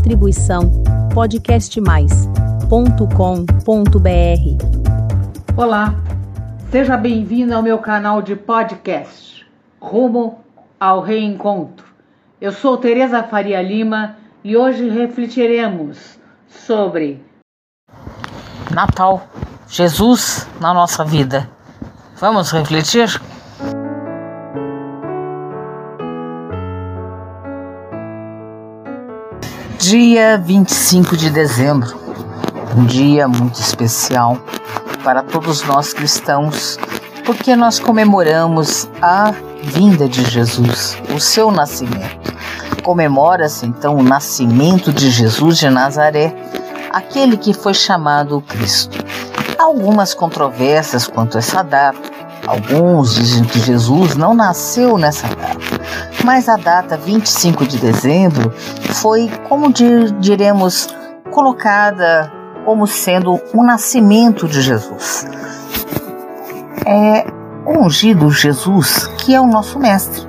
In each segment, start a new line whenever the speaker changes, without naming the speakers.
Distribuição podcastmais.com.br.
Olá, seja bem-vindo ao meu canal de podcast Rumo ao Reencontro. Eu sou Tereza Faria Lima e hoje refletiremos sobre
Natal, Jesus na nossa vida. Vamos refletir? Dia 25 de dezembro, um dia muito especial para todos nós cristãos, porque nós comemoramos a vinda de Jesus, o seu nascimento. Comemora-se então o nascimento de Jesus de Nazaré, aquele que foi chamado Cristo. Há algumas controvérsias quanto a essa data. Alguns dizem que Jesus não nasceu nessa data mas a data 25 de dezembro foi, como diremos, colocada como sendo o nascimento de Jesus. É o ungido Jesus que é o nosso mestre.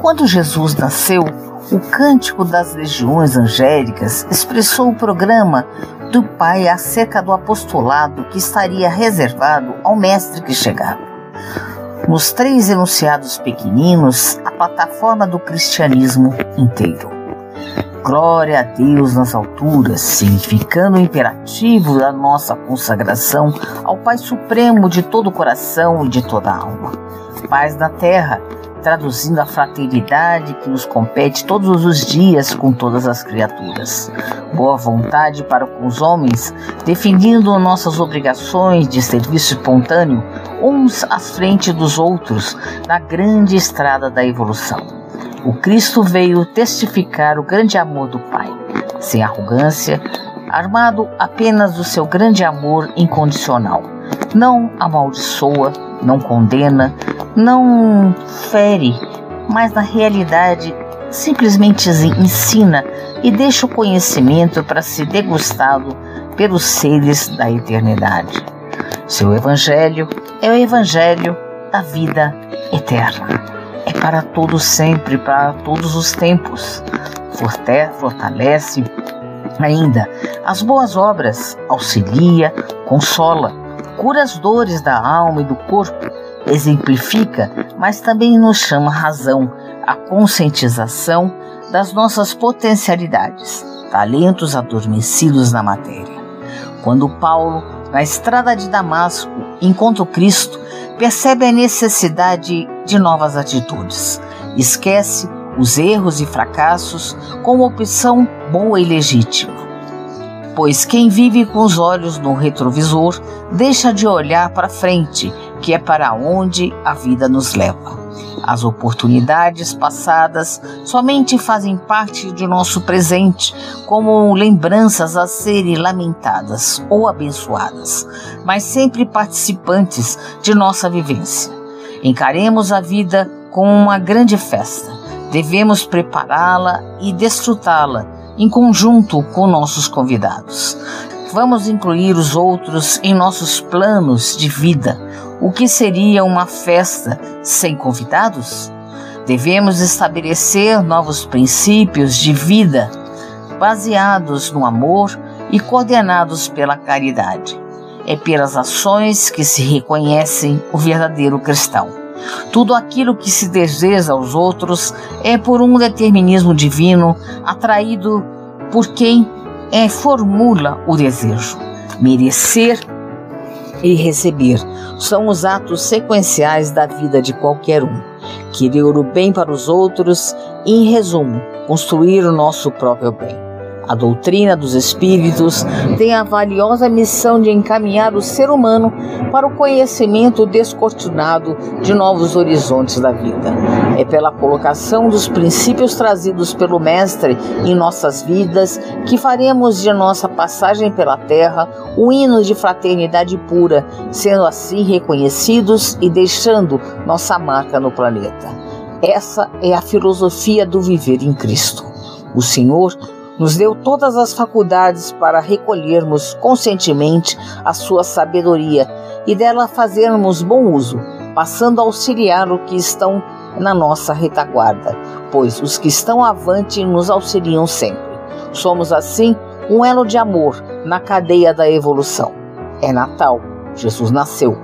Quando Jesus nasceu, o cântico das legiões angélicas expressou o programa do Pai acerca do apostolado que estaria reservado ao mestre que chegava. Nos três enunciados pequeninos, a plataforma do cristianismo inteiro. Glória a Deus nas alturas, significando o imperativo da nossa consagração ao Pai Supremo de todo o coração e de toda a alma. Paz na terra, traduzindo a fraternidade que nos compete todos os dias com todas as criaturas. Boa vontade para com os homens, definindo nossas obrigações de serviço espontâneo, uns à frente dos outros, na grande estrada da evolução. O Cristo veio testificar o grande amor do Pai, sem arrogância, armado apenas do seu grande amor incondicional. Não amaldiçoa, não condena, não fere, mas na realidade simplesmente ensina e deixa o conhecimento para ser degustado pelos seres da eternidade. Seu evangelho é o evangelho da vida eterna. É para todos sempre, para todos os tempos. Fortalece ainda as boas obras, auxilia, consola, cura as dores da alma e do corpo, exemplifica, mas também nos chama razão, a conscientização das nossas potencialidades, talentos adormecidos na matéria. Quando Paulo, na estrada de Damasco, encontra o Cristo, percebe a necessidade de novas atitudes. Esquece os erros e fracassos como opção boa e legítima pois quem vive com os olhos no retrovisor deixa de olhar para frente, que é para onde a vida nos leva. As oportunidades passadas somente fazem parte de nosso presente, como lembranças a serem lamentadas ou abençoadas, mas sempre participantes de nossa vivência. Encaremos a vida como uma grande festa. Devemos prepará-la e desfrutá-la em conjunto com nossos convidados. Vamos incluir os outros em nossos planos de vida. O que seria uma festa sem convidados? Devemos estabelecer novos princípios de vida baseados no amor e coordenados pela caridade. É pelas ações que se reconhecem o verdadeiro cristão. Tudo aquilo que se deseja aos outros é por um determinismo divino atraído por quem é, formula o desejo. Merecer e receber são os atos sequenciais da vida de qualquer um. Querer o bem para os outros e, em resumo, construir o nosso próprio bem. A doutrina dos espíritos tem a valiosa missão de encaminhar o ser humano para o conhecimento descortinado de novos horizontes da vida. É pela colocação dos princípios trazidos pelo Mestre em nossas vidas que faremos de nossa passagem pela Terra um hino de fraternidade pura, sendo assim reconhecidos e deixando nossa marca no planeta. Essa é a filosofia do viver em Cristo. O Senhor nos deu todas as faculdades para recolhermos conscientemente a sua sabedoria e dela fazermos bom uso, passando a auxiliar o que estão na nossa retaguarda, pois os que estão avante nos auxiliam sempre. Somos assim um elo de amor na cadeia da evolução. É Natal, Jesus nasceu.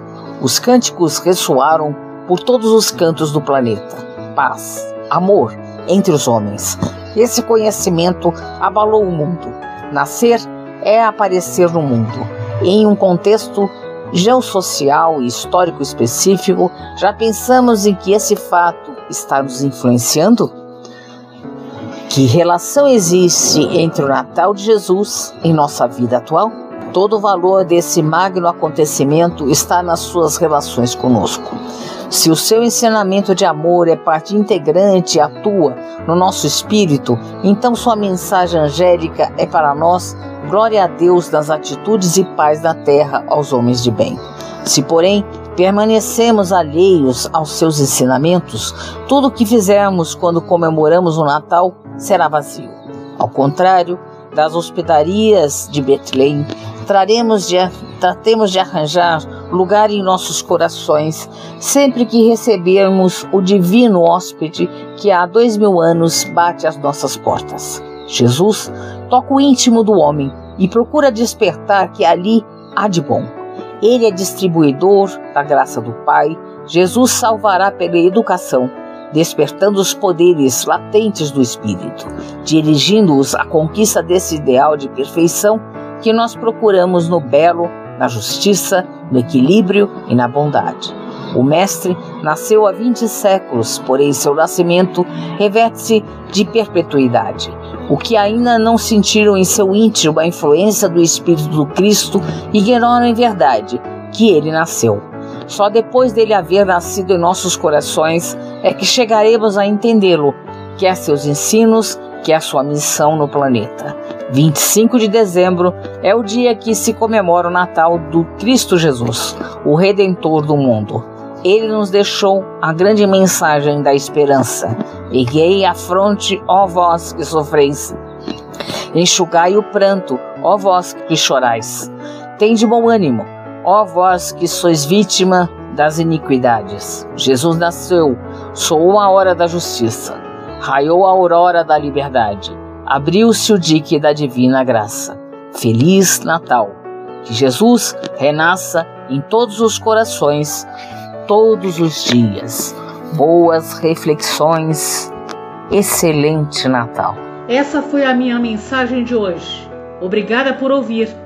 Os cânticos ressoaram por todos os cantos do planeta. Paz, amor entre os homens. Esse conhecimento abalou o mundo. Nascer é aparecer no mundo. Em um contexto geossocial e histórico específico, já pensamos em que esse fato está nos influenciando? Que relação existe entre o Natal de Jesus e nossa vida atual? Todo o valor desse magno acontecimento está nas suas relações conosco. Se o seu ensinamento de amor é parte integrante e atua no nosso espírito, então sua mensagem angélica é para nós glória a Deus das atitudes e paz da terra aos homens de bem. Se, porém, permanecemos alheios aos seus ensinamentos, tudo o que fizermos quando comemoramos o Natal será vazio. Ao contrário, das hospedarias de Betlém, traremos de, tratemos de arranjar lugar em nossos corações sempre que recebermos o divino hóspede que há dois mil anos bate às nossas portas. Jesus toca o íntimo do homem e procura despertar que ali há de bom. Ele é distribuidor da graça do Pai. Jesus salvará pela educação, despertando os poderes latentes do Espírito, dirigindo-os à conquista desse ideal de perfeição que nós procuramos no belo, na justiça, no equilíbrio e na bondade. O Mestre nasceu há 20 séculos, porém seu nascimento reverte-se de perpetuidade. O que ainda não sentiram em seu íntimo a influência do Espírito do Cristo ignoram em verdade que ele nasceu. Só depois dele haver nascido em nossos corações é que chegaremos a entendê-lo, quer seus ensinos, quer sua missão no planeta. 25 de dezembro é o dia que se comemora o Natal do Cristo Jesus, o Redentor do mundo. Ele nos deixou a grande mensagem da esperança. Erguei a fronte, ó vós que sofreis. Enxugai o pranto, ó vós que chorais. Tende bom ânimo, ó vós que sois vítima das iniquidades. Jesus nasceu, soou a hora da justiça, raiou a aurora da liberdade, abriu-se o dique da divina graça. Feliz Natal! Que Jesus renasça em todos os corações todos os dias. Boas reflexões. Excelente Natal.
Essa foi a minha mensagem de hoje. Obrigada por ouvir.